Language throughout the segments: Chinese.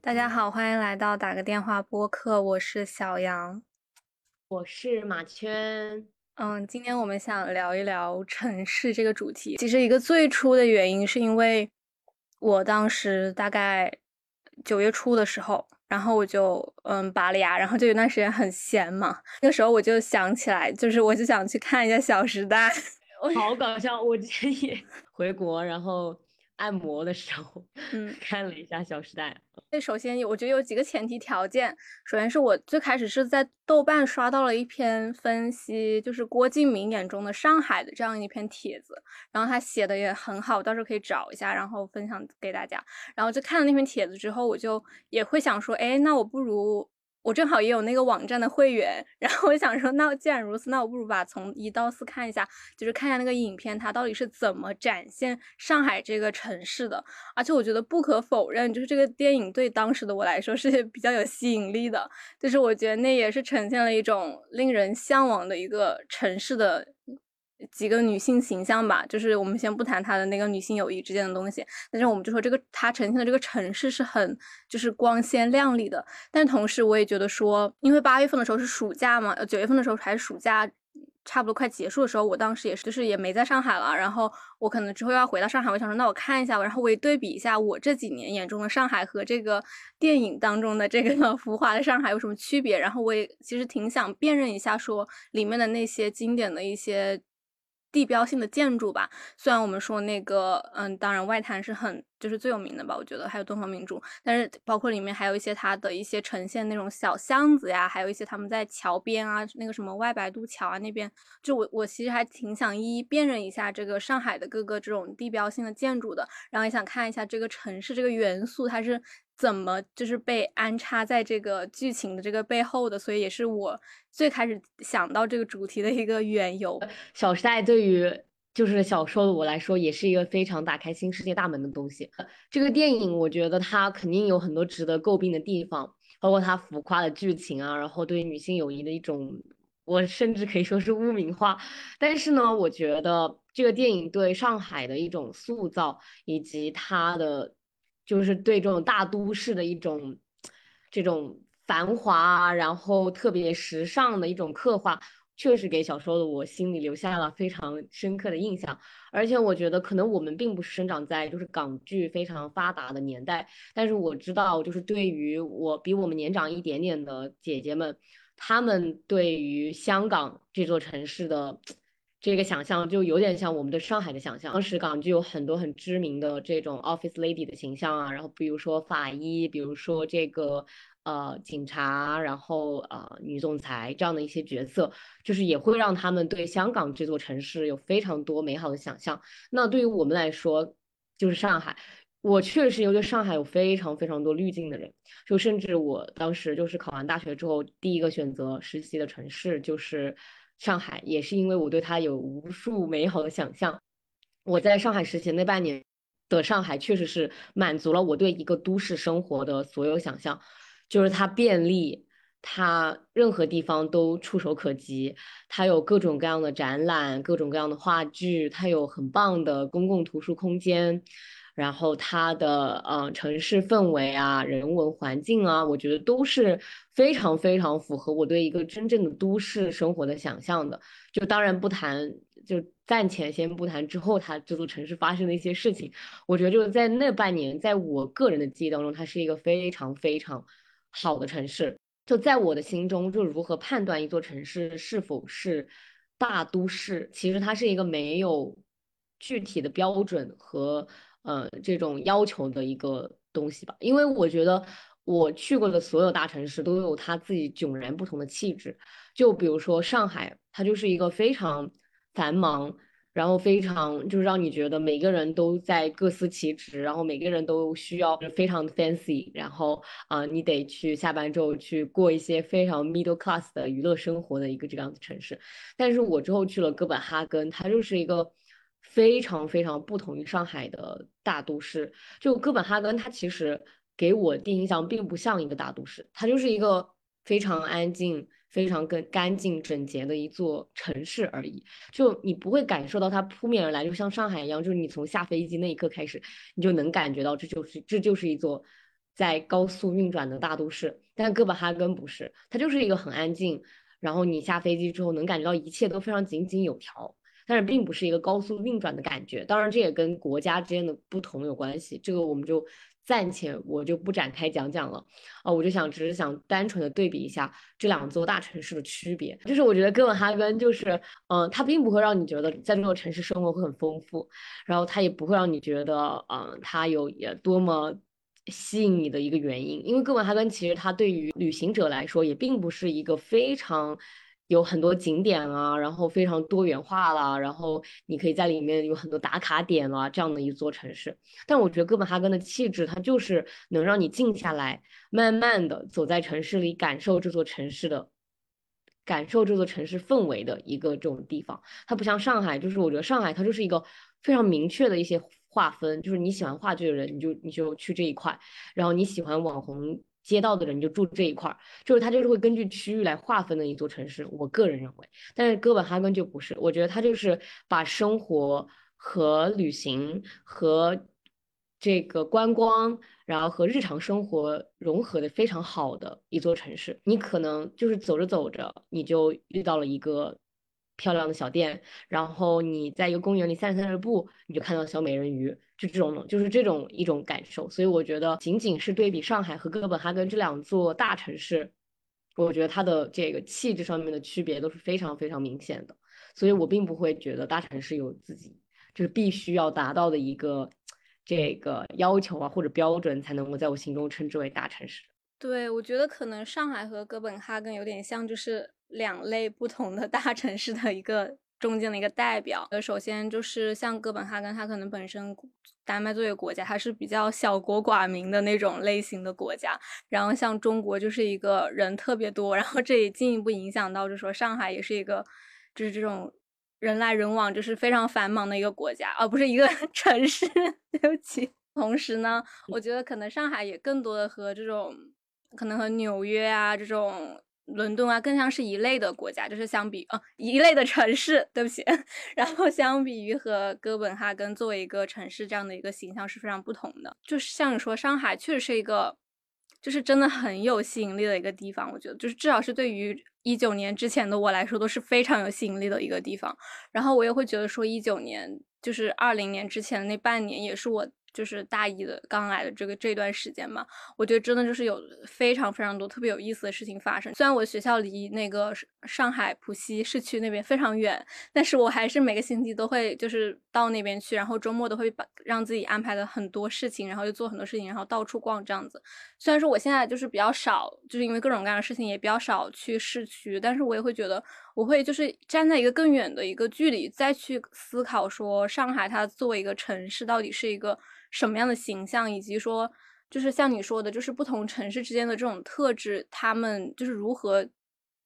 大家好，欢迎来到打个电话播客，我是小杨，我是马圈。嗯，今天我们想聊一聊城市这个主题。其实一个最初的原因是因为我当时大概九月初的时候，然后我就嗯拔了牙，然后就有段时间很闲嘛，那个时候我就想起来，就是我就想去看一下《小时代》。好搞笑！我之前也回国，然后按摩的时候，嗯，看了一下《小时代》。那首先，我觉得有几个前提条件。首先是我最开始是在豆瓣刷到了一篇分析，就是郭敬明眼中的上海的这样一篇帖子，然后他写的也很好，到时候可以找一下，然后分享给大家。然后就看了那篇帖子之后，我就也会想说，哎，那我不如。我正好也有那个网站的会员，然后我想说，那既然如此，那我不如把从一到四看一下，就是看一下那个影片它到底是怎么展现上海这个城市的。而且我觉得不可否认，就是这个电影对当时的我来说是比较有吸引力的，就是我觉得那也是呈现了一种令人向往的一个城市的。几个女性形象吧，就是我们先不谈她的那个女性友谊之间的东西，但是我们就说这个她呈现的这个城市是很就是光鲜亮丽的。但同时我也觉得说，因为八月份的时候是暑假嘛，九月份的时候还是暑假，差不多快结束的时候，我当时也是就是也没在上海了。然后我可能之后要回到上海，我想说那我看一下吧，然后我也对比一下我这几年眼中的上海和这个电影当中的这个 浮华的上海有什么区别。然后我也其实挺想辨认一下，说里面的那些经典的一些。地标性的建筑吧，虽然我们说那个，嗯，当然外滩是很就是最有名的吧，我觉得还有东方明珠，但是包括里面还有一些它的一些呈现那种小巷子呀，还有一些他们在桥边啊，那个什么外白渡桥啊那边，就我我其实还挺想一一辨认一下这个上海的各个这种地标性的建筑的，然后也想看一下这个城市这个元素它是。怎么就是被安插在这个剧情的这个背后的，所以也是我最开始想到这个主题的一个缘由。《小时代》对于就是小说的我来说，也是一个非常打开新世界大门的东西。这个电影我觉得它肯定有很多值得诟病的地方，包括它浮夸的剧情啊，然后对女性友谊的一种，我甚至可以说是污名化。但是呢，我觉得这个电影对上海的一种塑造，以及它的。就是对这种大都市的一种这种繁华，然后特别时尚的一种刻画，确实给小时候的我心里留下了非常深刻的印象。而且我觉得，可能我们并不是生长在就是港剧非常发达的年代，但是我知道，就是对于我比我们年长一点点的姐姐们，她们对于香港这座城市的。这个想象就有点像我们的上海的想象。当时港剧有很多很知名的这种 office lady 的形象啊，然后比如说法医，比如说这个呃警察，然后呃女总裁这样的一些角色，就是也会让他们对香港这座城市有非常多美好的想象。那对于我们来说，就是上海，我确实因为上海有非常非常多滤镜的人，就甚至我当时就是考完大学之后，第一个选择实习的城市就是。上海也是因为我对它有无数美好的想象，我在上海实习那半年的上海确实是满足了我对一个都市生活的所有想象，就是它便利，它任何地方都触手可及，它有各种各样的展览，各种各样的话剧，它有很棒的公共图书空间。然后它的呃城市氛围啊、人文环境啊，我觉得都是非常非常符合我对一个真正的都市生活的想象的。就当然不谈，就暂且先不谈之后它这座城市发生的一些事情。我觉得就是在那半年，在我个人的记忆当中，它是一个非常非常好的城市。就在我的心中，就如何判断一座城市是否是大都市，其实它是一个没有具体的标准和。呃，这种要求的一个东西吧，因为我觉得我去过的所有大城市都有它自己迥然不同的气质。就比如说上海，它就是一个非常繁忙，然后非常就是让你觉得每个人都在各司其职，然后每个人都需要非常 fancy，然后啊，你得去下班之后去过一些非常 middle class 的娱乐生活的一个这样的城市。但是我之后去了哥本哈根，它就是一个。非常非常不同于上海的大都市，就哥本哈根，它其实给我第一印象并不像一个大都市，它就是一个非常安静、非常更干净整洁的一座城市而已。就你不会感受到它扑面而来，就像上海一样，就是你从下飞机那一刻开始，你就能感觉到这就是这就是一座在高速运转的大都市。但哥本哈根不是，它就是一个很安静，然后你下飞机之后能感觉到一切都非常井井有条。但是并不是一个高速运转的感觉，当然这也跟国家之间的不同有关系，这个我们就暂且我就不展开讲讲了。哦，我就想只是想单纯的对比一下这两座大城市的区别，就是我觉得哥本哈根就是，嗯，它并不会让你觉得在这座城市生活会很丰富，然后它也不会让你觉得，嗯，它有也多么吸引你的一个原因，因为哥本哈根其实它对于旅行者来说也并不是一个非常。有很多景点啊，然后非常多元化啦，然后你可以在里面有很多打卡点啦，这样的一座城市。但我觉得哥本哈根的气质，它就是能让你静下来，慢慢的走在城市里，感受这座城市的，感受这座城市氛围的一个这种地方。它不像上海，就是我觉得上海它就是一个非常明确的一些划分，就是你喜欢话剧的人，你就你就去这一块，然后你喜欢网红。街道的人就住这一块儿，就是它就是会根据区域来划分的一座城市。我个人认为，但是哥本哈根就不是，我觉得它就是把生活和旅行和这个观光，然后和日常生活融合的非常好的一座城市。你可能就是走着走着，你就遇到了一个。漂亮的小店，然后你在一个公园里散着散着步，你就看到小美人鱼，是这种，就是这种一种感受。所以我觉得，仅仅是对比上海和哥本哈根这两座大城市，我觉得它的这个气质上面的区别都是非常非常明显的。所以我并不会觉得大城市有自己就是必须要达到的一个这个要求啊或者标准，才能够在我心中称之为大城市。对，我觉得可能上海和哥本哈根有点像，就是两类不同的大城市的一个中间的一个代表。首先就是像哥本哈根，它可能本身丹麦作为国家，它是比较小国寡民的那种类型的国家。然后像中国就是一个人特别多，然后这也进一步影响到，就是说上海也是一个就是这种人来人往，就是非常繁忙的一个国家，而不是一个 城市。对不起。同时呢，我觉得可能上海也更多的和这种。可能和纽约啊这种伦敦啊更像是一类的国家，就是相比啊一类的城市，对不起。然后相比于和哥本哈根作为一个城市这样的一个形象是非常不同的。就是像你说，上海确实是一个，就是真的很有吸引力的一个地方。我觉得，就是至少是对于一九年之前的我来说，都是非常有吸引力的一个地方。然后我也会觉得说，一九年就是二零年之前的那半年，也是我。就是大一的刚来的这个这段时间嘛，我觉得真的就是有非常非常多特别有意思的事情发生。虽然我学校离那个上海浦西市区那边非常远，但是我还是每个星期都会就是到那边去，然后周末都会把让自己安排的很多事情，然后就做很多事情，然后到处逛这样子。虽然说我现在就是比较少，就是因为各种各样的事情也比较少去市区，但是我也会觉得我会就是站在一个更远的一个距离再去思考说上海它作为一个城市到底是一个。什么样的形象，以及说，就是像你说的，就是不同城市之间的这种特质，他们就是如何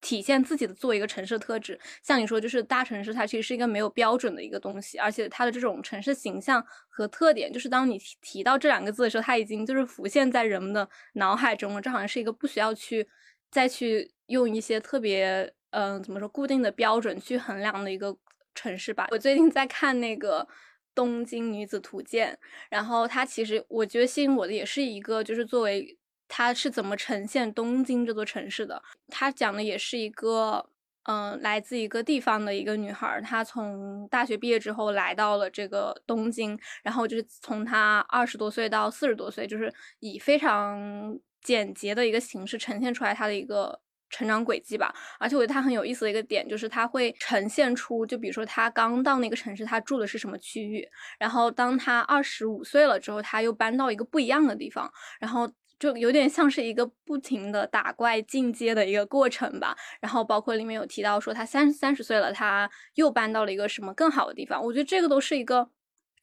体现自己的作为一个城市的特质。像你说，就是大城市它其实是一个没有标准的一个东西，而且它的这种城市形象和特点，就是当你提到这两个字的时候，它已经就是浮现在人们的脑海中了。这好像是一个不需要去再去用一些特别嗯怎么说固定的标准去衡量的一个城市吧。我最近在看那个。东京女子图鉴，然后它其实我觉得吸引我的也是一个，就是作为它是怎么呈现东京这座城市的。它讲的也是一个，嗯，来自一个地方的一个女孩，她从大学毕业之后来到了这个东京，然后就是从她二十多岁到四十多岁，就是以非常简洁的一个形式呈现出来她的一个。成长轨迹吧，而且我觉得他很有意思的一个点就是他会呈现出，就比如说他刚到那个城市，他住的是什么区域，然后当他二十五岁了之后，他又搬到一个不一样的地方，然后就有点像是一个不停的打怪进阶的一个过程吧。然后包括里面有提到说他三三十岁了，他又搬到了一个什么更好的地方，我觉得这个都是一个。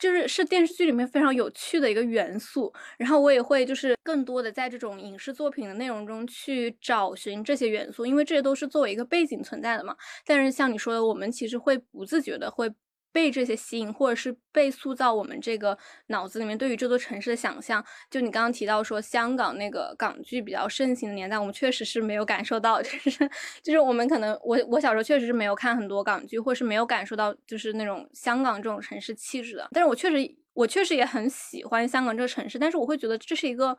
就是是电视剧里面非常有趣的一个元素，然后我也会就是更多的在这种影视作品的内容中去找寻这些元素，因为这些都是作为一个背景存在的嘛。但是像你说的，我们其实会不自觉的会被这些吸引，或者是被塑造我们这个脑子里面对于这座城市的想象。就你刚刚提到说香港那个港剧比较盛行的年代，我们确实是没有感受到，就是 就是我们可能我我小时候确实是没有看很多港剧，或是没有感受到就是那种香港这种城市气质的。但是我确实我确实也很喜欢香港这个城市，但是我会觉得这是一个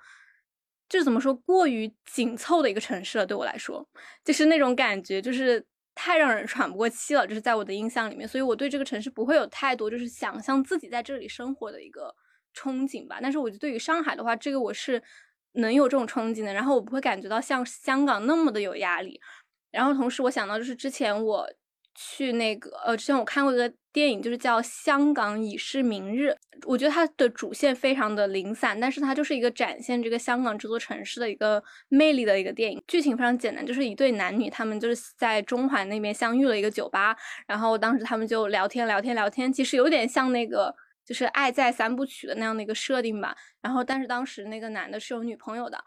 就是怎么说过于紧凑的一个城市了，对我来说，就是那种感觉就是。太让人喘不过气了，就是在我的印象里面，所以我对这个城市不会有太多就是想象自己在这里生活的一个憧憬吧。但是我对于上海的话，这个我是能有这种憧憬的，然后我不会感觉到像香港那么的有压力。然后同时我想到就是之前我。去那个呃，之前我看过一个电影，就是叫《香港已是明日》。我觉得它的主线非常的零散，但是它就是一个展现这个香港这座城市的一个魅力的一个电影。剧情非常简单，就是一对男女，他们就是在中环那边相遇了一个酒吧，然后当时他们就聊天聊天聊天，其实有点像那个就是《爱在三部曲》的那样的一个设定吧。然后但是当时那个男的是有女朋友的。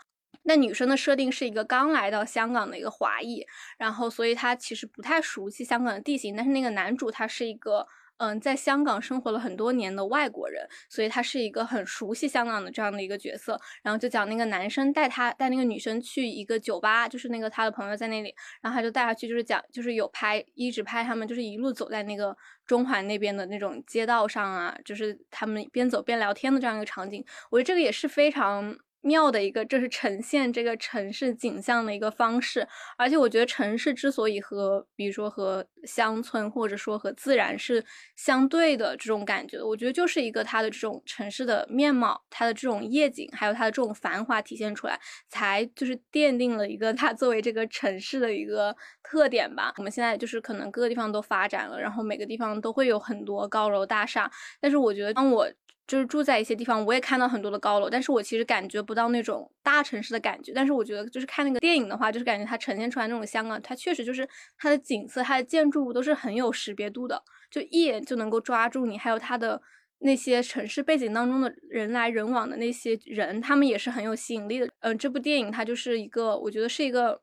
那女生的设定是一个刚来到香港的一个华裔，然后所以她其实不太熟悉香港的地形。但是那个男主他是一个嗯，在香港生活了很多年的外国人，所以他是一个很熟悉香港的这样的一个角色。然后就讲那个男生带他带那个女生去一个酒吧，就是那个他的朋友在那里，然后他就带她去，就是讲就是有拍一直拍他们就是一路走在那个中环那边的那种街道上啊，就是他们边走边聊天的这样一个场景。我觉得这个也是非常。妙的一个，这是呈现这个城市景象的一个方式，而且我觉得城市之所以和，比如说和乡村或者说和自然是相对的这种感觉，我觉得就是一个它的这种城市的面貌，它的这种夜景，还有它的这种繁华体现出来，才就是奠定了一个它作为这个城市的一个特点吧。我们现在就是可能各个地方都发展了，然后每个地方都会有很多高楼大厦，但是我觉得当我。就是住在一些地方，我也看到很多的高楼，但是我其实感觉不到那种大城市的感觉。但是我觉得，就是看那个电影的话，就是感觉它呈现出来那种香港，它确实就是它的景色、它的建筑物都是很有识别度的，就一眼就能够抓住你。还有它的那些城市背景当中的人来人往的那些人，他们也是很有吸引力的。嗯，这部电影它就是一个，我觉得是一个，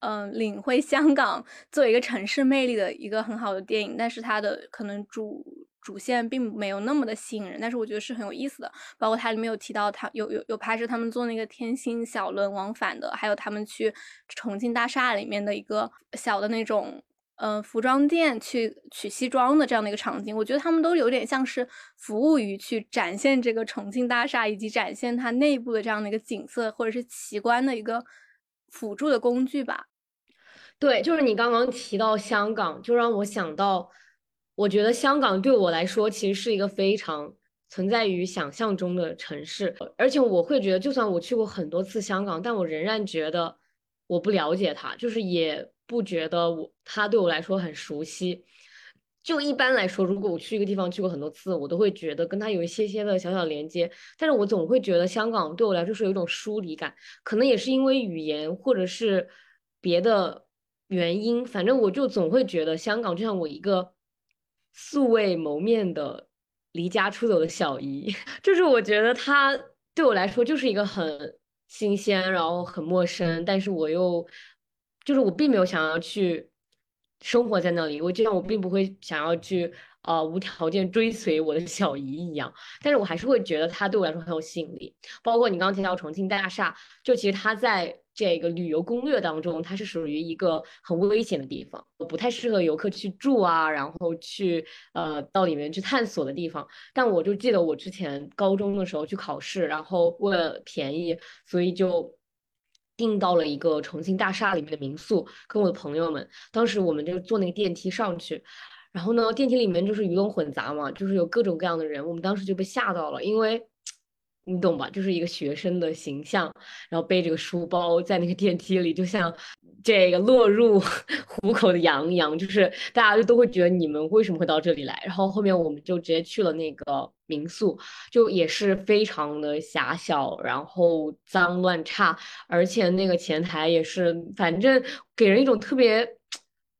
嗯，领会香港 作为一个城市魅力的一个很好的电影。但是它的可能主。主线并没有那么的吸引人，但是我觉得是很有意思的。包括它里面有提到，他有有有拍摄他们坐那个天星小轮往返的，还有他们去重庆大厦里面的一个小的那种嗯服装店去取西装的这样的一个场景。我觉得他们都有点像是服务于去展现这个重庆大厦以及展现它内部的这样的一个景色或者是奇观的一个辅助的工具吧。对，就是你刚刚提到香港，就让我想到。我觉得香港对我来说其实是一个非常存在于想象中的城市，而且我会觉得，就算我去过很多次香港，但我仍然觉得我不了解它，就是也不觉得我它对我来说很熟悉。就一般来说，如果我去一个地方去过很多次，我都会觉得跟它有一些些的小小连接，但是我总会觉得香港对我来说是有一种疏离感，可能也是因为语言或者是别的原因，反正我就总会觉得香港就像我一个。素未谋面的离家出走的小姨，就是我觉得她对我来说就是一个很新鲜，然后很陌生，但是我又就是我并没有想要去生活在那里，我就像我并不会想要去呃无条件追随我的小姨一样，但是我还是会觉得她对我来说很有吸引力。包括你刚刚提到重庆大厦，就其实它在。这个旅游攻略当中，它是属于一个很危险的地方，不太适合游客去住啊，然后去呃到里面去探索的地方。但我就记得我之前高中的时候去考试，然后为了便宜，所以就订到了一个重庆大厦里面的民宿，跟我的朋友们。当时我们就坐那个电梯上去，然后呢，电梯里面就是鱼龙混杂嘛，就是有各种各样的人。我们当时就被吓到了，因为。你懂吧？就是一个学生的形象，然后背着个书包在那个电梯里，就像这个落入 虎口的羊一样，就是大家就都会觉得你们为什么会到这里来？然后后面我们就直接去了那个民宿，就也是非常的狭小，然后脏乱差，而且那个前台也是，反正给人一种特别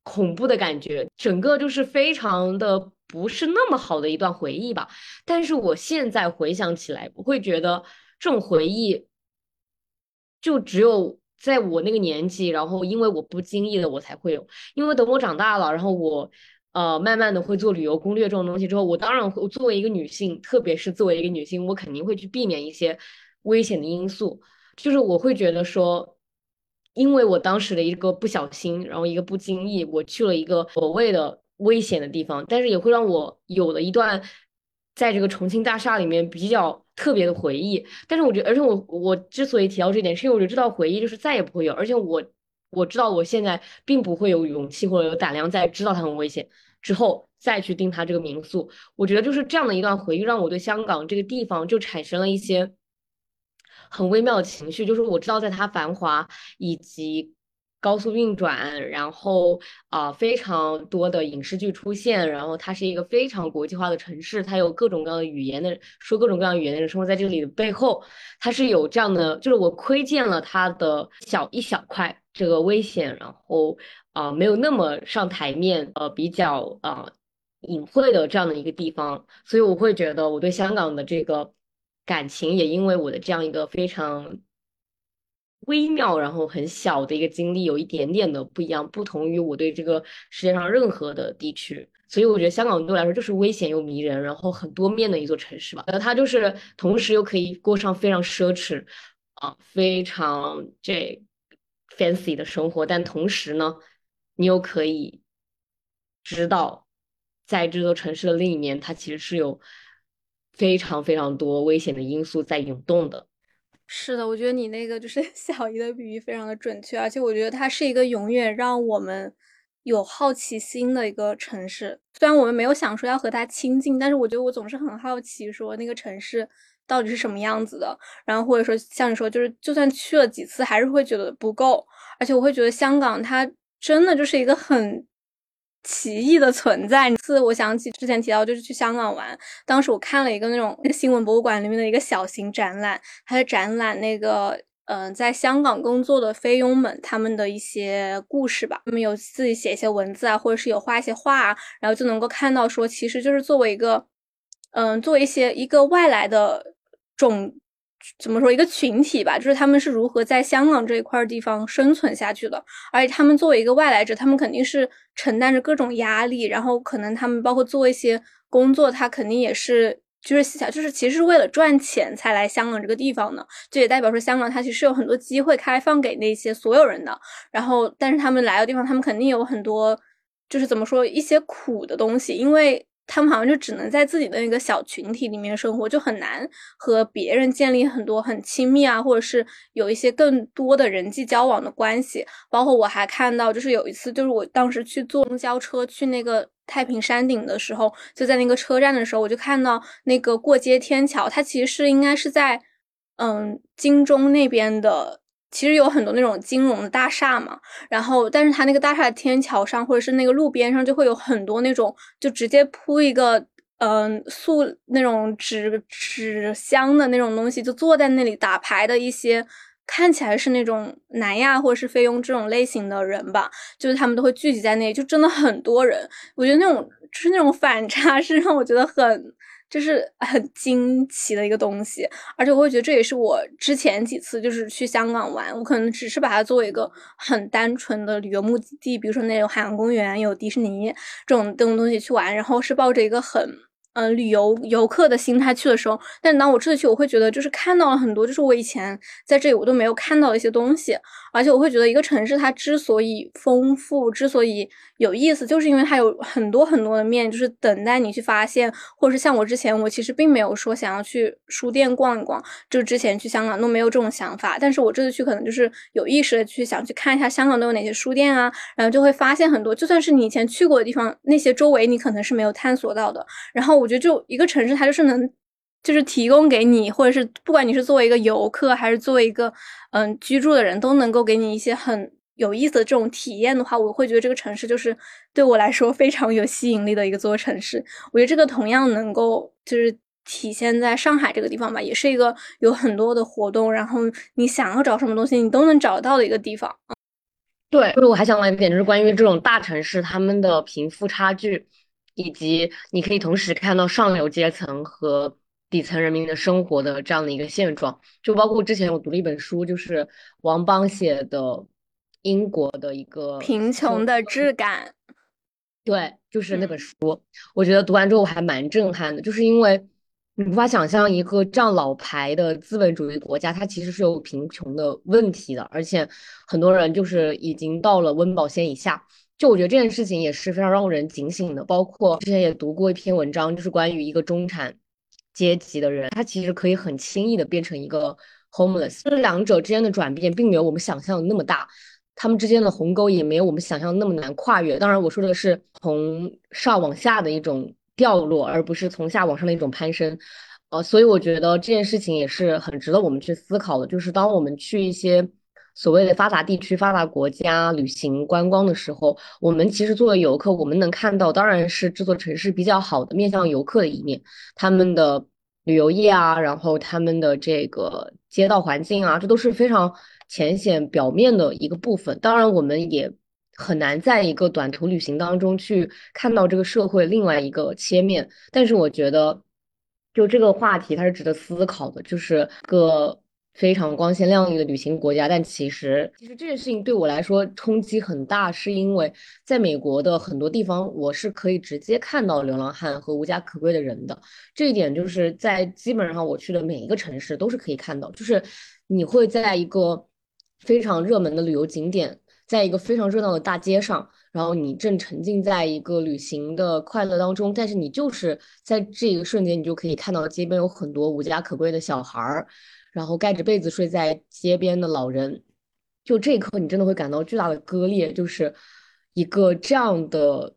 恐怖的感觉，整个就是非常的。不是那么好的一段回忆吧，但是我现在回想起来，我会觉得这种回忆就只有在我那个年纪，然后因为我不经意的我才会有，因为等我长大了，然后我呃，慢慢的会做旅游攻略这种东西之后，我当然会作为一个女性，特别是作为一个女性，我肯定会去避免一些危险的因素。就是我会觉得说，因为我当时的一个不小心，然后一个不经意，我去了一个所谓的危险的地方，但是也会让我有了一段在这个重庆大厦里面比较特别的回忆。但是我觉得，而且我我之所以提到这点，是因为我觉得这道回忆就是再也不会有，而且我我知道我现在并不会有勇气或者有胆量在知道它很危险。之后再去订他这个民宿，我觉得就是这样的一段回忆，让我对香港这个地方就产生了一些很微妙的情绪。就是我知道，在它繁华以及高速运转，然后啊非常多的影视剧出现，然后它是一个非常国际化的城市，它有各种各样的语言的说各种各样语言的人生活在这里的背后，它是有这样的，就是我窥见了它的小一小块这个危险，然后。啊，没有那么上台面，呃，比较啊隐晦的这样的一个地方，所以我会觉得我对香港的这个感情也因为我的这样一个非常微妙，然后很小的一个经历，有一点点的不一样，不同于我对这个世界上任何的地区，所以我觉得香港对我来说就是危险又迷人，然后很多面的一座城市吧。呃，它就是同时又可以过上非常奢侈啊，非常这 fancy 的生活，但同时呢。你又可以知道，在这座城市的另一面，它其实是有非常非常多危险的因素在涌动的。是的，我觉得你那个就是 小姨的比喻非常的准确，而且我觉得它是一个永远让我们有好奇心的一个城市。虽然我们没有想说要和它亲近，但是我觉得我总是很好奇，说那个城市到底是什么样子的。然后或者说像你说，就是就算去了几次，还是会觉得不够。而且我会觉得香港它。真的就是一个很奇异的存在。次我想起之前提到，就是去香港玩，当时我看了一个那种 新闻博物馆里面的一个小型展览，它的展览那个嗯，在香港工作的菲佣们他们的一些故事吧，他们有自己写一些文字啊，或者是有画一些画啊，然后就能够看到说，其实就是作为一个嗯，做一些一个外来的种。怎么说一个群体吧，就是他们是如何在香港这一块地方生存下去的，而且他们作为一个外来者，他们肯定是承担着各种压力，然后可能他们包括做一些工作，他肯定也是就是想就是其实是为了赚钱才来香港这个地方的，这也代表说香港它其实有很多机会开放给那些所有人的，然后但是他们来的地方，他们肯定有很多就是怎么说一些苦的东西，因为。他们好像就只能在自己的那个小群体里面生活，就很难和别人建立很多很亲密啊，或者是有一些更多的人际交往的关系。包括我还看到，就是有一次，就是我当时去坐公交车去那个太平山顶的时候，就在那个车站的时候，我就看到那个过街天桥，它其实是应该是在嗯金钟那边的。其实有很多那种金融的大厦嘛，然后但是它那个大厦的天桥上或者是那个路边上就会有很多那种就直接铺一个嗯塑那种纸纸箱的那种东西，就坐在那里打牌的一些看起来是那种南亚或者是菲佣这种类型的人吧，就是他们都会聚集在那里，就真的很多人。我觉得那种就是那种反差是让我觉得很。就是 很惊奇的一个东西，而且我会觉得这也是我之前几次就是去香港玩，我可能只是把它作为一个很单纯的旅游目的地，比如说那种海洋公园、有迪士尼这种这种东西去玩，然后是抱着一个很。嗯，旅游游客的心态去的时候，但当我这次去，我会觉得就是看到了很多，就是我以前在这里我都没有看到的一些东西，而且我会觉得一个城市它之所以丰富，之所以有意思，就是因为它有很多很多的面，就是等待你去发现，或者是像我之前，我其实并没有说想要去书店逛一逛，就之前去香港都没有这种想法，但是我这次去可能就是有意识的去想去看一下香港都有哪些书店啊，然后就会发现很多，就算是你以前去过的地方，那些周围你可能是没有探索到的，然后我。觉得就一个城市，它就是能，就是提供给你，或者是不管你是作为一个游客，还是作为一个嗯居住的人，都能够给你一些很有意思的这种体验的话，我会觉得这个城市就是对我来说非常有吸引力的一个座城市。我觉得这个同样能够就是体现在上海这个地方吧，也是一个有很多的活动，然后你想要找什么东西，你都能找到的一个地方。对，就是我还想问一点，就是关于这种大城市他们的贫富差距。以及你可以同时看到上流阶层和底层人民的生活的这样的一个现状，就包括之前我读了一本书，就是王邦写的英国的一个贫穷的质感。对，就是那本书，我觉得读完之后我还蛮震撼的，就是因为你无法想象一个这样老牌的资本主义国家，它其实是有贫穷的问题的，而且很多人就是已经到了温饱线以下。就我觉得这件事情也是非常让人警醒的。包括之前也读过一篇文章，就是关于一个中产阶级的人，他其实可以很轻易的变成一个 homeless，这两者之间的转变并没有我们想象的那么大。他们之间的鸿沟也没有我们想象那么难跨越。当然，我说的是从上往下的一种掉落，而不是从下往上的一种攀升。呃，所以我觉得这件事情也是很值得我们去思考的。就是当我们去一些所谓的发达地区、发达国家旅行观光的时候，我们其实作为游客，我们能看到当然是这座城市比较好的面向游客的一面，他们的旅游业啊，然后他们的这个街道环境啊，这都是非常。浅显表面的一个部分，当然我们也很难在一个短途旅行当中去看到这个社会另外一个切面。但是我觉得，就这个话题它是值得思考的，就是个非常光鲜亮丽的旅行国家，但其实其实这件事情对我来说冲击很大，是因为在美国的很多地方，我是可以直接看到流浪汉和无家可归的人的。这一点就是在基本上我去的每一个城市都是可以看到，就是你会在一个。非常热门的旅游景点，在一个非常热闹的大街上，然后你正沉浸在一个旅行的快乐当中，但是你就是在这一个瞬间，你就可以看到街边有很多无家可归的小孩儿，然后盖着被子睡在街边的老人，就这一刻，你真的会感到巨大的割裂，就是一个这样的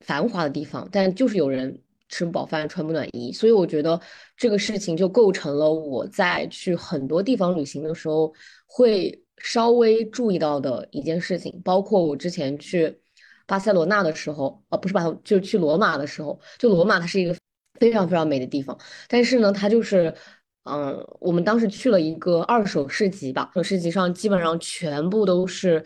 繁华的地方，但就是有人吃不饱饭，穿不暖衣，所以我觉得这个事情就构成了我在去很多地方旅行的时候会。稍微注意到的一件事情，包括我之前去巴塞罗那的时候，啊，不是巴，就是去罗马的时候，就罗马它是一个非常非常美的地方，但是呢，它就是，嗯，我们当时去了一个二手市集吧，二手市集上基本上全部都是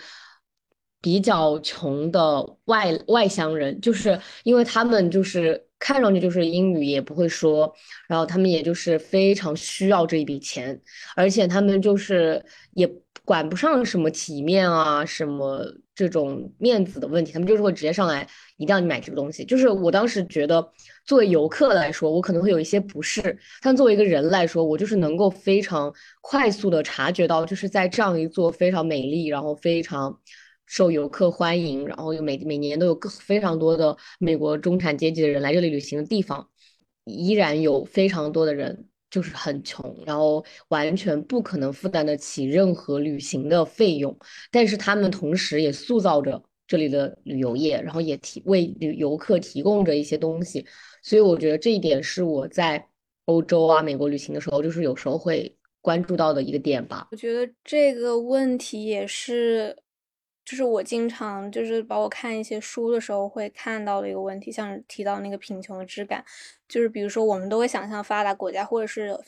比较穷的外外乡人，就是因为他们就是看上去就是英语也不会说，然后他们也就是非常需要这一笔钱，而且他们就是也。管不上什么体面啊，什么这种面子的问题，他们就是会直接上来，一定要你买这个东西。就是我当时觉得，作为游客来说，我可能会有一些不适，但作为一个人来说，我就是能够非常快速的察觉到，就是在这样一座非常美丽，然后非常受游客欢迎，然后又每每年都有各非常多的美国中产阶级的人来这里旅行的地方，依然有非常多的人。就是很穷，然后完全不可能负担得起任何旅行的费用，但是他们同时也塑造着这里的旅游业，然后也提为旅游客提供着一些东西，所以我觉得这一点是我在欧洲啊、美国旅行的时候，就是有时候会关注到的一个点吧。我觉得这个问题也是。就是我经常就是把我看一些书的时候会看到的一个问题，像提到那个贫穷的质感，就是比如说我们都会想象发达国家或者是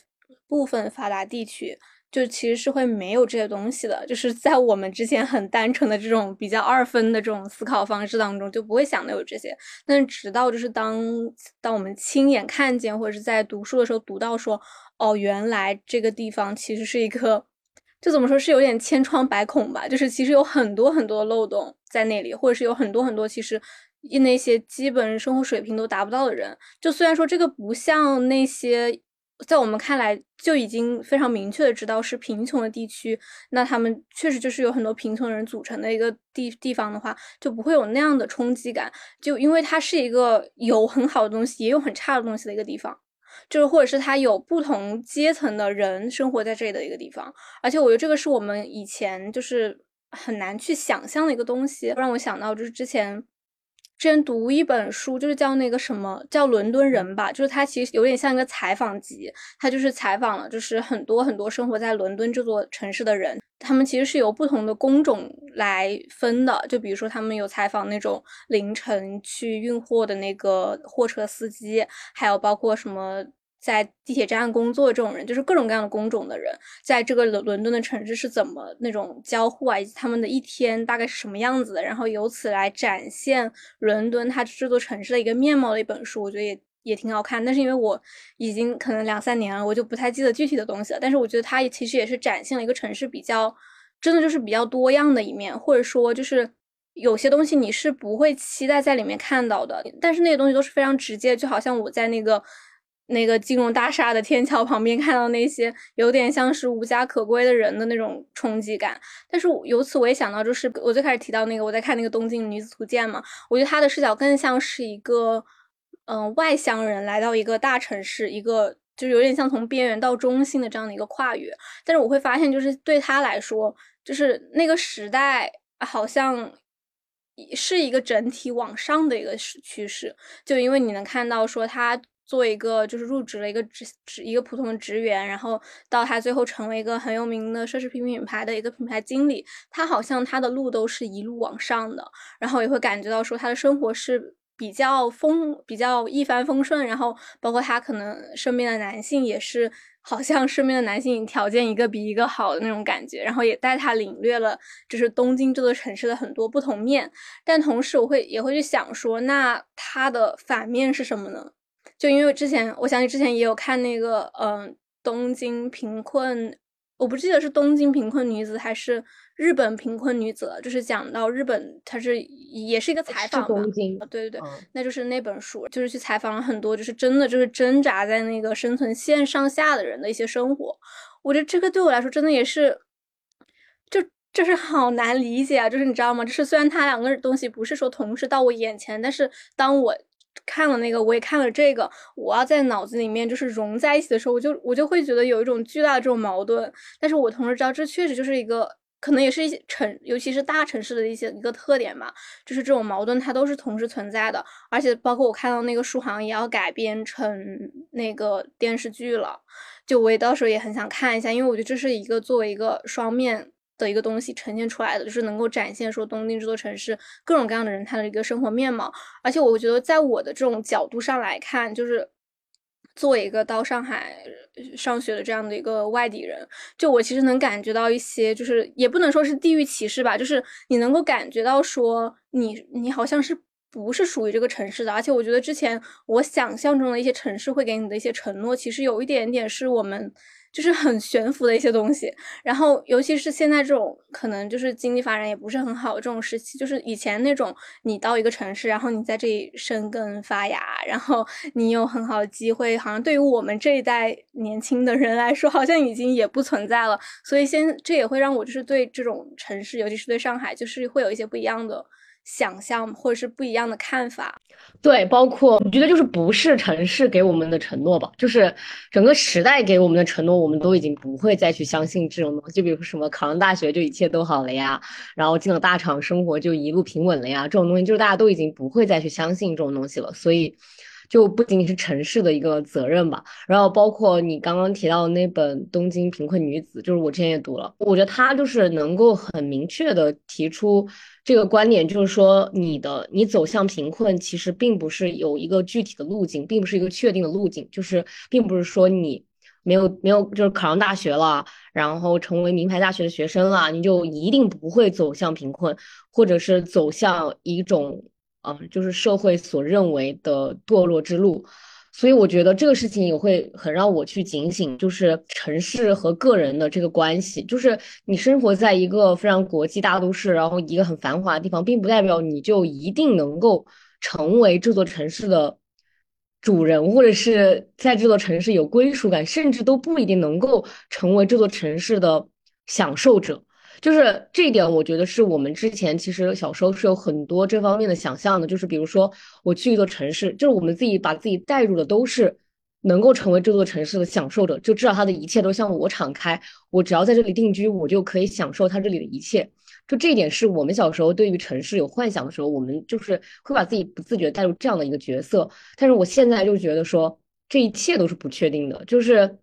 部分发达地区，就其实是会没有这些东西的，就是在我们之前很单纯的这种比较二分的这种思考方式当中就不会想到有这些，但直到就是当当我们亲眼看见或者是在读书的时候读到说，哦，原来这个地方其实是一个。就怎么说是有点千疮百孔吧，就是其实有很多很多漏洞在那里，或者是有很多很多其实那些基本生活水平都达不到的人。就虽然说这个不像那些在我们看来就已经非常明确的知道是贫穷的地区，那他们确实就是有很多贫穷人组成的一个地地方的话，就不会有那样的冲击感。就因为它是一个有很好的东西，也有很差的东西的一个地方。就是，或者是他有不同阶层的人生活在这里的一个地方，而且我觉得这个是我们以前就是很难去想象的一个东西。让我想到就是之前之前读一本书，就是叫那个什么叫《伦敦人》吧，就是它其实有点像一个采访集，它就是采访了就是很多很多生活在伦敦这座城市的人，他们其实是由不同的工种来分的。就比如说他们有采访那种凌晨去运货的那个货车司机，还有包括什么。在地铁站工作这种人，就是各种各样的工种的人，在这个伦伦敦的城市是怎么那种交互啊，以及他们的一天大概是什么样子的，然后由此来展现伦敦它这座城市的一个面貌的一本书，我觉得也也挺好看。但是因为我已经可能两三年了，我就不太记得具体的东西了。但是我觉得它其实也是展现了一个城市比较真的就是比较多样的一面，或者说就是。有些东西你是不会期待在里面看到的，但是那些东西都是非常直接，就好像我在那个那个金融大厦的天桥旁边看到那些有点像是无家可归的人的那种冲击感。但是由此我也想到，就是我最开始提到那个我在看那个《东京女子图鉴》嘛，我觉得他的视角更像是一个嗯外乡人来到一个大城市，一个就是有点像从边缘到中心的这样的一个跨越。但是我会发现，就是对他来说，就是那个时代好像。是一个整体往上的一个趋势，就因为你能看到说他做一个就是入职了一个职职一个普通的职员，然后到他最后成为一个很有名的奢侈品品牌的一个品牌经理，他好像他的路都是一路往上的，然后也会感觉到说他的生活是比较风比较一帆风顺，然后包括他可能身边的男性也是。好像身边的男性条件一个比一个好的那种感觉，然后也带他领略了就是东京这座城市的很多不同面。但同时，我会也会去想说，那他的反面是什么呢？就因为之前，我想起之前也有看那个，嗯，东京贫困。我不记得是东京贫困女子还是日本贫困女子，就是讲到日本，它是也是一个采访东京，对对对，那就是那本书，就是去采访了很多，就是真的就是挣扎在那个生存线上下的人的一些生活。我觉得这个对我来说真的也是，就就是好难理解啊！就是你知道吗？就是虽然它两个东西不是说同时到我眼前，但是当我。看了那个，我也看了这个，我要在脑子里面就是融在一起的时候，我就我就会觉得有一种巨大的这种矛盾。但是我同时知道，这确实就是一个可能也是一些城，尤其是大城市的一些一个特点吧，就是这种矛盾它都是同时存在的。而且包括我看到那个书好像也要改编成那个电视剧了，就我也到时候也很想看一下，因为我觉得这是一个作为一个双面。的一个东西呈现出来的，就是能够展现说东京这座城市各种各样的人他的一个生活面貌。而且我觉得，在我的这种角度上来看，就是作为一个到上海上学的这样的一个外地人，就我其实能感觉到一些，就是也不能说是地域歧视吧，就是你能够感觉到说你你好像是不是属于这个城市的。而且我觉得之前我想象中的一些城市会给你的一些承诺，其实有一点点是我们。就是很悬浮的一些东西，然后尤其是现在这种可能就是经济发展也不是很好这种时期，就是以前那种你到一个城市，然后你在这里生根发芽，然后你有很好的机会，好像对于我们这一代年轻的人来说，好像已经也不存在了。所以先这也会让我就是对这种城市，尤其是对上海，就是会有一些不一样的。想象或者是不一样的看法，对，包括我觉得就是不是城市给我们的承诺吧，就是整个时代给我们的承诺，我们都已经不会再去相信这种东西。就比如说什么考上大学就一切都好了呀，然后进了大厂生活就一路平稳了呀，这种东西就是大家都已经不会再去相信这种东西了。所以。就不仅仅是城市的一个责任吧，然后包括你刚刚提到的那本《东京贫困女子》，就是我之前也读了，我觉得他就是能够很明确的提出这个观点，就是说你的你走向贫困其实并不是有一个具体的路径，并不是一个确定的路径，就是并不是说你没有没有就是考上大学了，然后成为名牌大学的学生了，你就一定不会走向贫困，或者是走向一种。嗯，就是社会所认为的堕落之路，所以我觉得这个事情也会很让我去警醒，就是城市和个人的这个关系。就是你生活在一个非常国际大都市，然后一个很繁华的地方，并不代表你就一定能够成为这座城市的主人，或者是在这座城市有归属感，甚至都不一定能够成为这座城市的享受者。就是这一点，我觉得是我们之前其实小时候是有很多这方面的想象的。就是比如说，我去一座城市，就是我们自己把自己带入的都是能够成为这座城市的享受者，就知道它的一切都向我敞开。我只要在这里定居，我就可以享受它这里的一切。就这一点，是我们小时候对于城市有幻想的时候，我们就是会把自己不自觉带入这样的一个角色。但是我现在就觉得说，这一切都是不确定的，就是。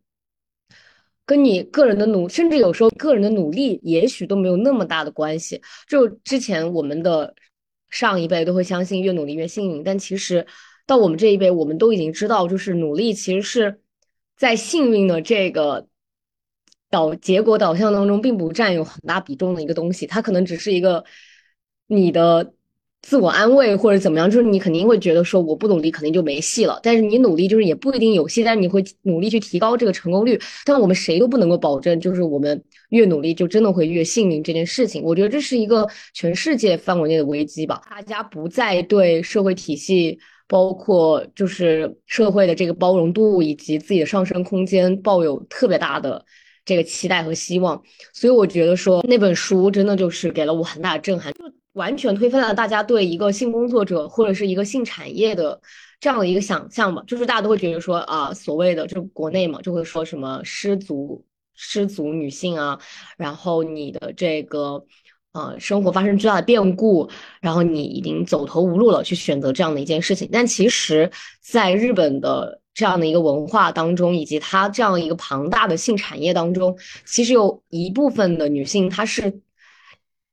跟你个人的努，甚至有时候个人的努力，也许都没有那么大的关系。就之前我们的上一辈都会相信越努力越幸运，但其实到我们这一辈，我们都已经知道，就是努力其实是在幸运的这个导结果导向当中，并不占有很大比重的一个东西。它可能只是一个你的自我安慰或者怎么样，就是你肯定会觉得说我不努力肯定就没戏了，但是你努力就是也不一定有戏，但是你会努力去提高这个成功率。但我们谁都不能够保证，就是我们越努力就真的会越幸运这件事情。我觉得这是一个全世界范围内的危机吧，大家不再对社会体系，包括就是社会的这个包容度以及自己的上升空间抱有特别大的这个期待和希望。所以我觉得说那本书真的就是给了我很大的震撼。完全推翻了大家对一个性工作者或者是一个性产业的这样的一个想象嘛，就是大家都会觉得说啊，所谓的就国内嘛，就会说什么失足失足女性啊，然后你的这个呃生活发生巨大的变故，然后你已经走投无路了，去选择这样的一件事情。但其实，在日本的这样的一个文化当中，以及它这样一个庞大的性产业当中，其实有一部分的女性她是。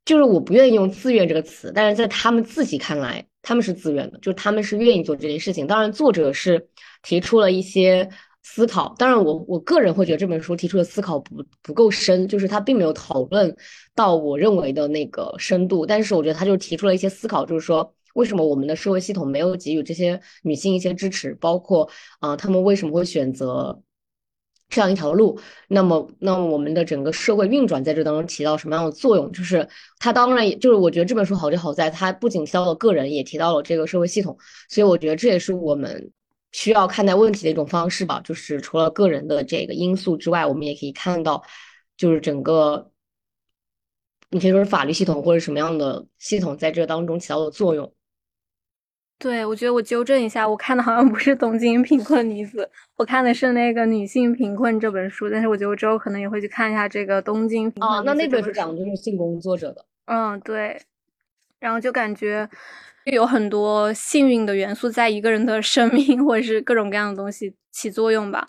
就是我不愿意用自愿这个词，但是在他们自己看来，他们是自愿的，就是他们是愿意做这件事情。当然，作者是提出了一些思考。当然，我我个人会觉得这本书提出的思考不不够深，就是他并没有讨论到我认为的那个深度。但是，我觉得他就提出了一些思考，就是说为什么我们的社会系统没有给予这些女性一些支持，包括啊，他们为什么会选择。这样一条路，那么，那我们的整个社会运转在这当中起到什么样的作用？就是它当然也，就是我觉得这本书好就好在它不仅提到了个人，也提到了这个社会系统，所以我觉得这也是我们需要看待问题的一种方式吧。就是除了个人的这个因素之外，我们也可以看到，就是整个，你可以说是法律系统或者什么样的系统在这当中起到的作用。对，我觉得我纠正一下，我看的好像不是《东京贫困女子》，我看的是那个《女性贫困》这本书。但是我觉得我之后可能也会去看一下这个《东京贫困》。哦，那那本书讲的就是性工作者的。嗯，对。然后就感觉有很多幸运的元素在一个人的生命 或者是各种各样的东西起作用吧。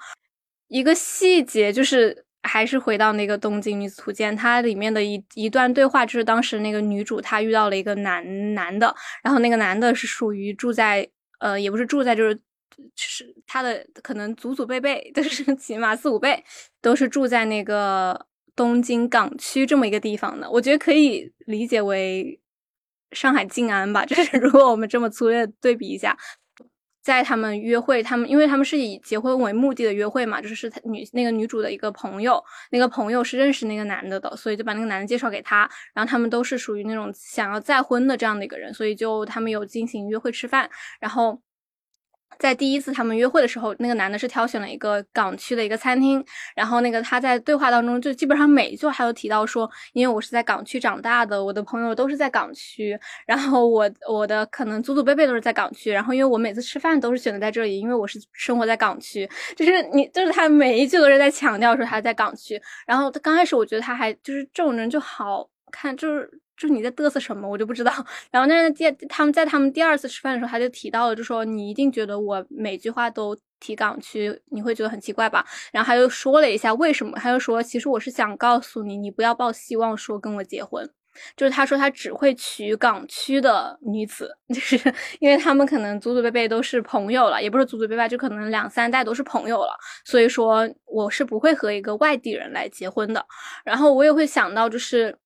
一个细节就是。还是回到那个《东京女子图鉴》，它里面的一一段对话，就是当时那个女主她遇到了一个男男的，然后那个男的是属于住在呃，也不是住在，就是是他的可能祖祖辈辈都是起码四五辈都是住在那个东京港区这么一个地方的。我觉得可以理解为上海静安吧，就是如果我们这么粗略对比一下。在他们约会，他们因为他们是以结婚为目的的约会嘛，就是是女那个女主的一个朋友，那个朋友是认识那个男的的，所以就把那个男的介绍给他，然后他们都是属于那种想要再婚的这样的一个人，所以就他们有进行约会吃饭，然后。在第一次他们约会的时候，那个男的是挑选了一个港区的一个餐厅，然后那个他在对话当中就基本上每一句话都提到说，因为我是在港区长大的，我的朋友都是在港区，然后我我的可能祖祖辈辈都是在港区，然后因为我每次吃饭都是选择在这里，因为我是生活在港区，就是你就是他每一句都是在强调说他在港区，然后他刚开始我觉得他还就是这种人就好看，就是。就是你在嘚瑟什么，我就不知道。然后，但是第他们在他们第二次吃饭的时候，他就提到了，就说你一定觉得我每句话都提港区，你会觉得很奇怪吧？然后他又说了一下为什么，他又说其实我是想告诉你，你不要抱希望说跟我结婚。就是他说他只会娶港区的女子，就是因为他们可能祖祖辈辈都是朋友了，也不是祖祖辈辈，就可能两三代都是朋友了。所以说我是不会和一个外地人来结婚的。然后我也会想到就是。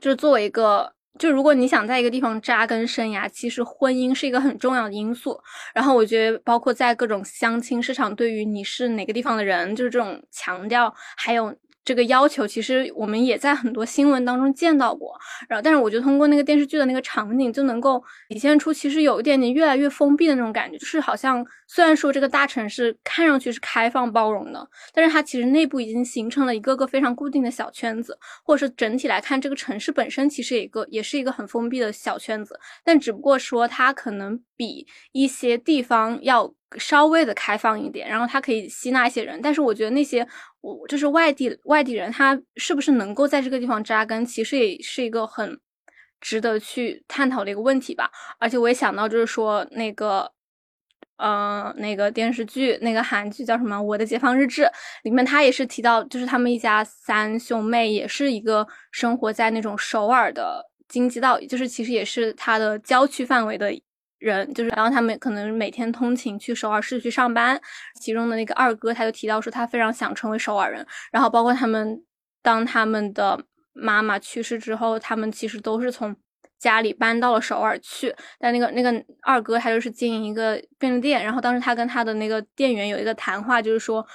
就是作为一个，就如果你想在一个地方扎根生涯，其实婚姻是一个很重要的因素。然后我觉得，包括在各种相亲市场，对于你是哪个地方的人，就是这种强调，还有。这个要求其实我们也在很多新闻当中见到过，然后但是我觉得通过那个电视剧的那个场景就能够体现出，其实有一点点越来越封闭的那种感觉，就是好像虽然说这个大城市看上去是开放包容的，但是它其实内部已经形成了一个个非常固定的小圈子，或者是整体来看这个城市本身其实也一个也是一个很封闭的小圈子，但只不过说它可能比一些地方要。稍微的开放一点，然后它可以吸纳一些人，但是我觉得那些我就是外地外地人，他是不是能够在这个地方扎根，其实也是一个很值得去探讨的一个问题吧。而且我也想到，就是说那个，呃，那个电视剧，那个韩剧叫什么《我的解放日志》里面，他也是提到，就是他们一家三兄妹，也是一个生活在那种首尔的京畿道，就是其实也是它的郊区范围的。人就是，然后他们可能每天通勤去首尔市区上班。其中的那个二哥他就提到说，他非常想成为首尔人。然后包括他们，当他们的妈妈去世之后，他们其实都是从家里搬到了首尔去，但那个那个二哥他就是经营一个便利店，然后当时他跟他的那个店员有一个谈话，就是说。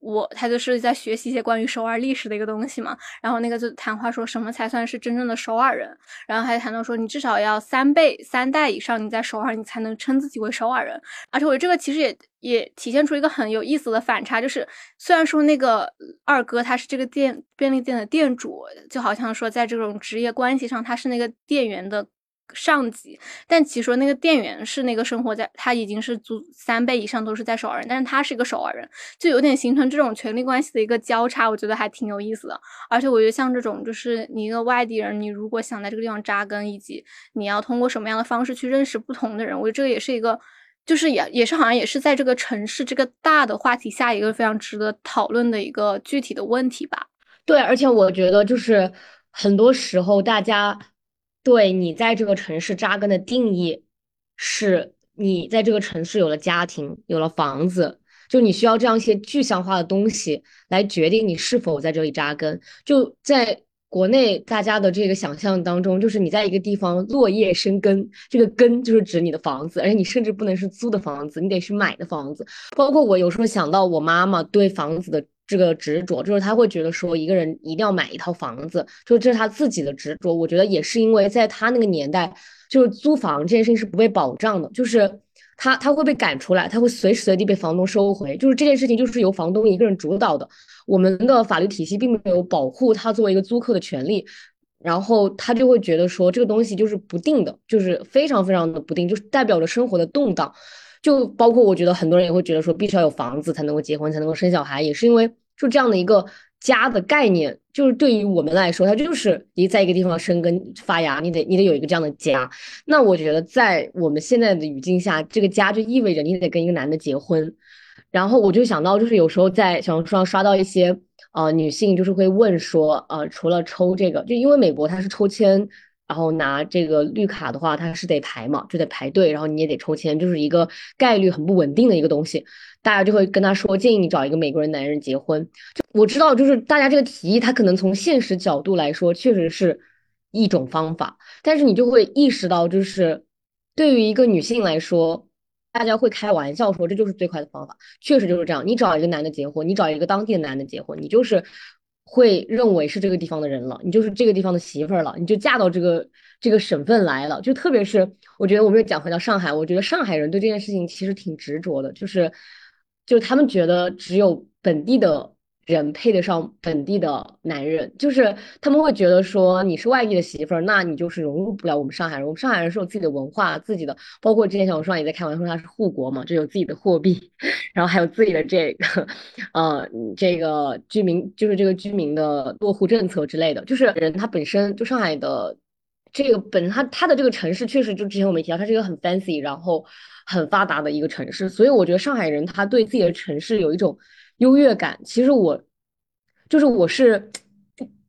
我他就是在学习一些关于首尔历史的一个东西嘛，然后那个就谈话说什么才算是真正的首尔人，然后还谈到说你至少要三辈三代以上你在首尔你才能称自己为首尔人，而且我觉得这个其实也也体现出一个很有意思的反差，就是虽然说那个二哥他是这个店便利店的店主，就好像说在这种职业关系上他是那个店员的。上级，但其实说那个店员是那个生活在，他已经是足三倍以上都是在首尔人，但是他是一个首尔人，就有点形成这种权力关系的一个交叉，我觉得还挺有意思的。而且我觉得像这种，就是你一个外地人，你如果想在这个地方扎根，以及你要通过什么样的方式去认识不同的人，我觉得这个也是一个，就是也也是好像也是在这个城市这个大的话题下一个非常值得讨论的一个具体的问题吧。对，而且我觉得就是很多时候大家。对你在这个城市扎根的定义，是你在这个城市有了家庭，有了房子，就你需要这样一些具象化的东西来决定你是否在这里扎根。就在国内大家的这个想象当中，就是你在一个地方落叶生根，这个根就是指你的房子，而且你甚至不能是租的房子，你得是买的房子。包括我有时候想到我妈妈对房子的。这个执着就是他会觉得说一个人一定要买一套房子，就这是他自己的执着。我觉得也是因为在他那个年代，就是租房这件事情是不被保障的，就是他他会被赶出来，他会随时随地被房东收回，就是这件事情就是由房东一个人主导的。我们的法律体系并没有保护他作为一个租客的权利，然后他就会觉得说这个东西就是不定的，就是非常非常的不定，就是代表着生活的动荡。就包括我觉得很多人也会觉得说，必须要有房子才能够结婚，才能够生小孩，也是因为就这样的一个家的概念，就是对于我们来说，它就是你在一个地方生根发芽，你得你得有一个这样的家。那我觉得在我们现在的语境下，这个家就意味着你得跟一个男的结婚。然后我就想到，就是有时候在小红书上刷到一些呃女性，就是会问说，呃，除了抽这个，就因为美国它是抽签。然后拿这个绿卡的话，它是得排嘛，就得排队，然后你也得抽签，就是一个概率很不稳定的一个东西。大家就会跟他说，建议你找一个美国人男人结婚。就我知道，就是大家这个提议，他可能从现实角度来说，确实是一种方法。但是你就会意识到，就是对于一个女性来说，大家会开玩笑说这就是最快的方法，确实就是这样。你找一个男的结婚，你找一个当地的男的结婚，你就是。会认为是这个地方的人了，你就是这个地方的媳妇儿了，你就嫁到这个这个省份来了。就特别是我觉得，我们又讲回到上海，我觉得上海人对这件事情其实挺执着的，就是就是他们觉得只有本地的。人配得上本地的男人，就是他们会觉得说你是外地的媳妇儿，那你就是融入不了我们上海人。我们上海人是有自己的文化，自己的，包括之前小红书上也在开玩笑，他是护国嘛，就有自己的货币，然后还有自己的这个，呃，这个居民，就是这个居民的落户政策之类的。就是人他本身就上海的这个本他他的这个城市确实就之前我们提到，它是一个很 fancy，然后很发达的一个城市，所以我觉得上海人他对自己的城市有一种。优越感，其实我就是我是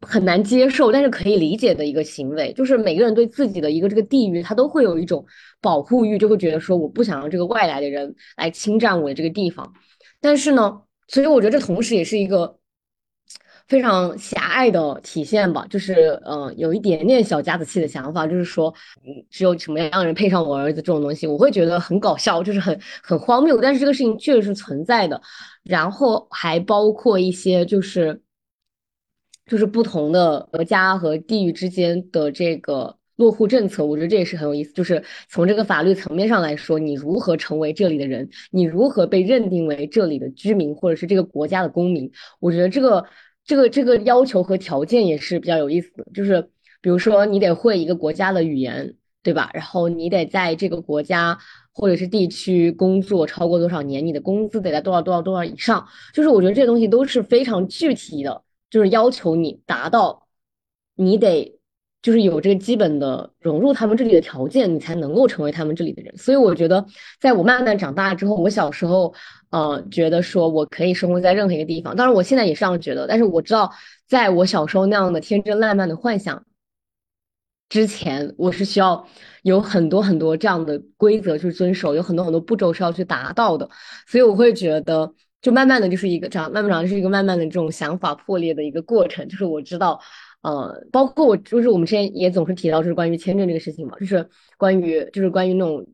很难接受，但是可以理解的一个行为，就是每个人对自己的一个这个地域，他都会有一种保护欲，就会觉得说我不想让这个外来的人来侵占我的这个地方。但是呢，所以我觉得这同时也是一个。非常狭隘的体现吧，就是嗯，有一点点小家子气的想法，就是说，只有什么样的人配上我儿子这种东西，我会觉得很搞笑，就是很很荒谬。但是这个事情确实是存在的，然后还包括一些就是就是不同的国家和地域之间的这个落户政策，我觉得这也是很有意思。就是从这个法律层面上来说，你如何成为这里的人，你如何被认定为这里的居民或者是这个国家的公民，我觉得这个。这个这个要求和条件也是比较有意思的，就是比如说你得会一个国家的语言，对吧？然后你得在这个国家或者是地区工作超过多少年，你的工资得在多少多少多少以上。就是我觉得这些东西都是非常具体的，就是要求你达到，你得就是有这个基本的融入他们这里的条件，你才能够成为他们这里的人。所以我觉得，在我慢慢长大之后，我小时候。呃，觉得说我可以生活在任何一个地方，当然我现在也是这样觉得。但是我知道，在我小时候那样的天真烂漫的幻想之前，我是需要有很多很多这样的规则去遵守，有很多很多步骤是要去达到的。所以我会觉得，就慢慢的就是一个这样，慢慢长就是一个慢慢的这种想法破裂的一个过程。就是我知道，呃，包括我就是我们之前也总是提到，就是关于签证这个事情嘛，就是关于就是关于那种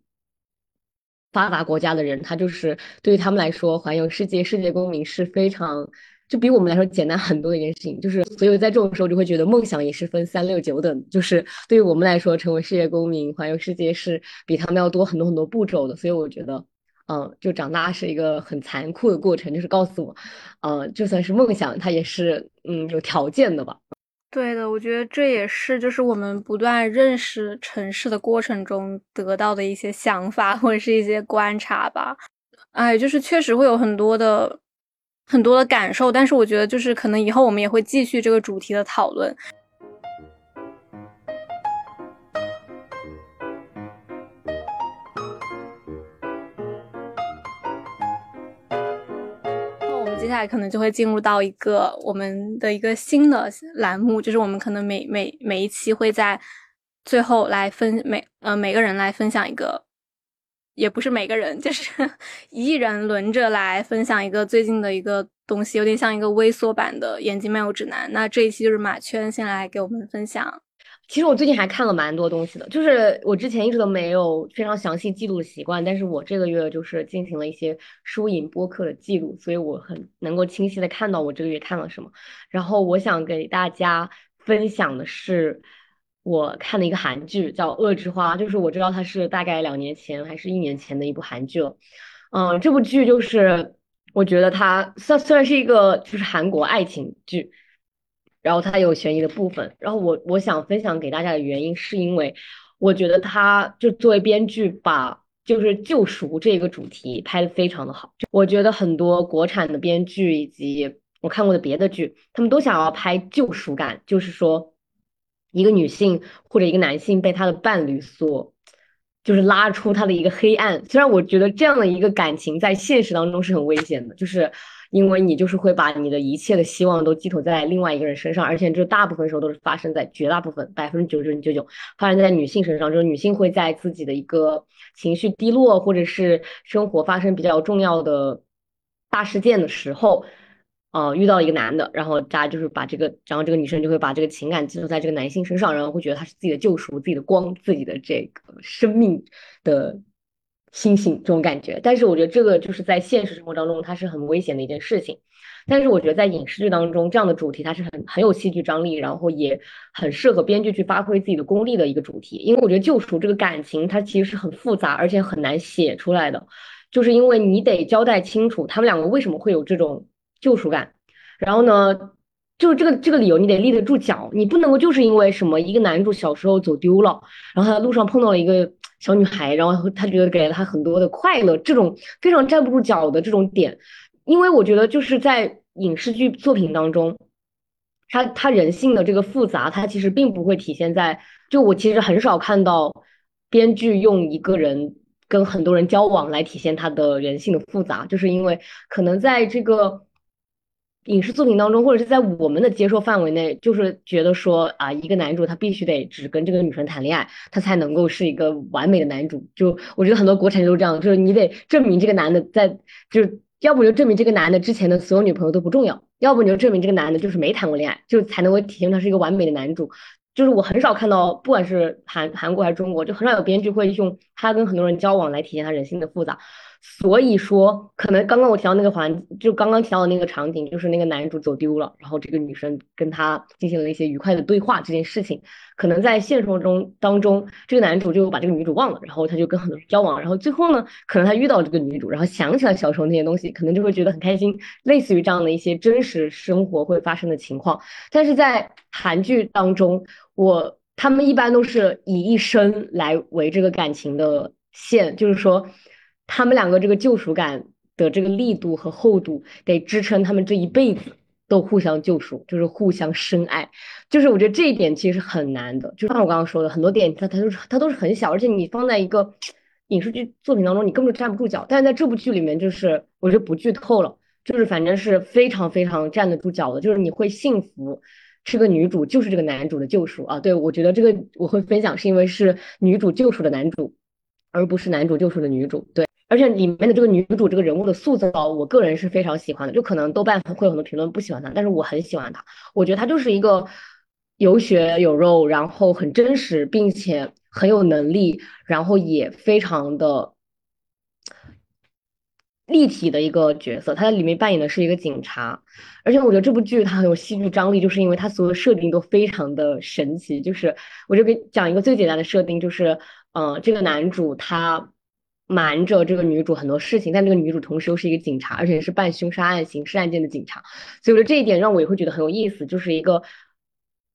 发达国家的人，他就是对于他们来说，环游世界、世界公民是非常。就比我们来说简单很多的一件事情，就是所以在这种时候就会觉得梦想也是分三六九等，就是对于我们来说，成为世界公民、环游世界是比他们要多很多很多步骤的。所以我觉得，嗯，就长大是一个很残酷的过程，就是告诉我，嗯，就算是梦想，它也是嗯有条件的吧。对的，我觉得这也是就是我们不断认识城市的过程中得到的一些想法或者是一些观察吧。哎，就是确实会有很多的。很多的感受，但是我觉得就是可能以后我们也会继续这个主题的讨论。接下来可能就会进入到一个我们的一个新的栏目，就是我们可能每每每一期会在最后来分每呃每个人来分享一个。也不是每个人，就是 一人轮着来分享一个最近的一个东西，有点像一个微缩版的《眼睛漫游指南》。那这一期就是马圈先来给我们分享。其实我最近还看了蛮多东西的，就是我之前一直都没有非常详细记录的习惯，但是我这个月就是进行了一些书影播客的记录，所以我很能够清晰的看到我这个月看了什么。然后我想给大家分享的是。我看了一个韩剧叫《恶之花》，就是我知道它是大概两年前还是一年前的一部韩剧了。嗯，这部剧就是我觉得它虽虽然是一个就是韩国爱情剧，然后它有悬疑的部分。然后我我想分享给大家的原因是因为我觉得它就作为编剧把就是救赎这个主题拍的非常的好。我觉得很多国产的编剧以及我看过的别的剧，他们都想要拍救赎感，就是说。一个女性或者一个男性被他的伴侣所，就是拉出他的一个黑暗。虽然我觉得这样的一个感情在现实当中是很危险的，就是因为你就是会把你的一切的希望都寄托在另外一个人身上，而且这大部分时候都是发生在绝大部分百分之九十九九发生在女性身上，就是女性会在自己的一个情绪低落或者是生活发生比较重要的大事件的时候。呃，遇到一个男的，然后大家就是把这个，然后这个女生就会把这个情感寄托在这个男性身上，然后会觉得他是自己的救赎、自己的光、自己的这个生命的星星这种感觉。但是我觉得这个就是在现实生活当中，它是很危险的一件事情。但是我觉得在影视剧当中，这样的主题它是很很有戏剧张力，然后也很适合编剧去发挥自己的功力的一个主题。因为我觉得救赎这个感情，它其实是很复杂，而且很难写出来的，就是因为你得交代清楚他们两个为什么会有这种。救赎感，然后呢，就是这个这个理由你得立得住脚，你不能够就是因为什么一个男主小时候走丢了，然后他在路上碰到了一个小女孩，然后她觉得给了她很多的快乐，这种非常站不住脚的这种点，因为我觉得就是在影视剧作品当中，他他人性的这个复杂，他其实并不会体现在，就我其实很少看到编剧用一个人跟很多人交往来体现他的人性的复杂，就是因为可能在这个。影视作品当中，或者是在我们的接受范围内，就是觉得说啊，一个男主他必须得只跟这个女生谈恋爱，他才能够是一个完美的男主。就我觉得很多国产剧都这样，就是你得证明这个男的在，就是要不就证明这个男的之前的所有女朋友都不重要，要不你就证明这个男的就是没谈过恋爱，就才能够体现他是一个完美的男主。就是我很少看到，不管是韩韩国还是中国，就很少有编剧会用他跟很多人交往来体现他人性的复杂。所以说，可能刚刚我提到那个环，就刚刚提到的那个场景，就是那个男主走丢了，然后这个女生跟他进行了一些愉快的对话，这件事情，可能在现实生活中当中，这个男主就把这个女主忘了，然后他就跟很多人交往，然后最后呢，可能他遇到这个女主，然后想起来小时候那些东西，可能就会觉得很开心，类似于这样的一些真实生活会发生的情况。但是在韩剧当中，我他们一般都是以一生来为这个感情的线，就是说。他们两个这个救赎感的这个力度和厚度，得支撑他们这一辈子都互相救赎，就是互相深爱。就是我觉得这一点其实是很难的。就像我刚刚说的，很多点它它都是它都是很小，而且你放在一个影视剧作品当中，你根本站不住脚。但是在这部剧里面，就是我就不剧透了，就是反正是非常非常站得住脚的。就是你会幸福，是个女主就是这个男主的救赎啊。对我觉得这个我会分享，是因为是女主救赎的男主，而不是男主救赎的女主。对。而且里面的这个女主这个人物的塑造，我个人是非常喜欢的。就可能豆瓣会有很多评论不喜欢她，但是我很喜欢她。我觉得她就是一个有血有肉，然后很真实，并且很有能力，然后也非常的立体的一个角色。他在里面扮演的是一个警察，而且我觉得这部剧它很有戏剧张力，就是因为它所有设定都非常的神奇。就是我就给讲一个最简单的设定，就是嗯，这个男主他。瞒着这个女主很多事情，但这个女主同时又是一个警察，而且是办凶杀案、刑事案件的警察，所以我觉得这一点让我也会觉得很有意思，就是一个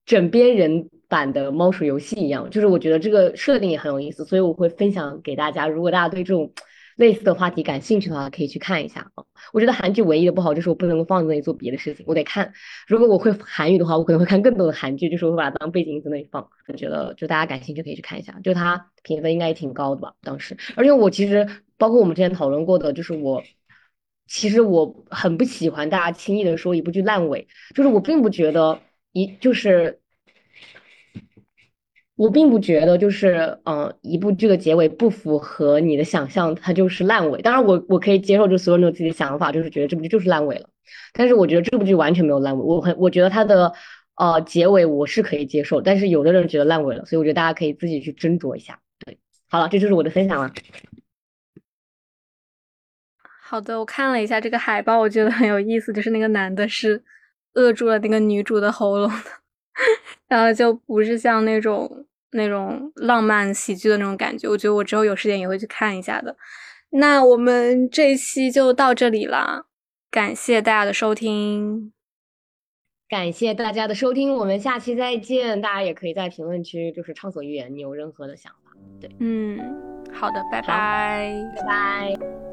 枕边人版的猫鼠游戏一样，就是我觉得这个设定也很有意思，所以我会分享给大家。如果大家对这种类似的话题感兴趣的话，可以去看一下啊。我觉得韩剧唯一的不好就是我不能够放在那里做别的事情，我得看。如果我会韩语的话，我可能会看更多的韩剧，就是我会把它当背景在那里放。我觉得就大家感兴趣可以去看一下，就它评分应该也挺高的吧，当时。而且我其实包括我们之前讨论过的，就是我其实我很不喜欢大家轻易的说一部剧烂尾，就是我并不觉得一就是。我并不觉得，就是嗯，一部剧的结尾不符合你的想象，它就是烂尾。当然，我我可以接受，就所有人有自己的想法，就是觉得这部剧就是烂尾了。但是，我觉得这部剧完全没有烂尾。我很，我觉得它的呃结尾我是可以接受，但是有的人觉得烂尾了，所以我觉得大家可以自己去斟酌一下。对，好了，这就是我的分享了。好的，我看了一下这个海报，我觉得很有意思，就是那个男的是扼住了那个女主的喉咙，然后就不是像那种。那种浪漫喜剧的那种感觉，我觉得我之后有时间也会去看一下的。那我们这一期就到这里了，感谢大家的收听，感谢大家的收听，我们下期再见。大家也可以在评论区就是畅所欲言，你有任何的想法，对，嗯，好的，拜拜，拜拜。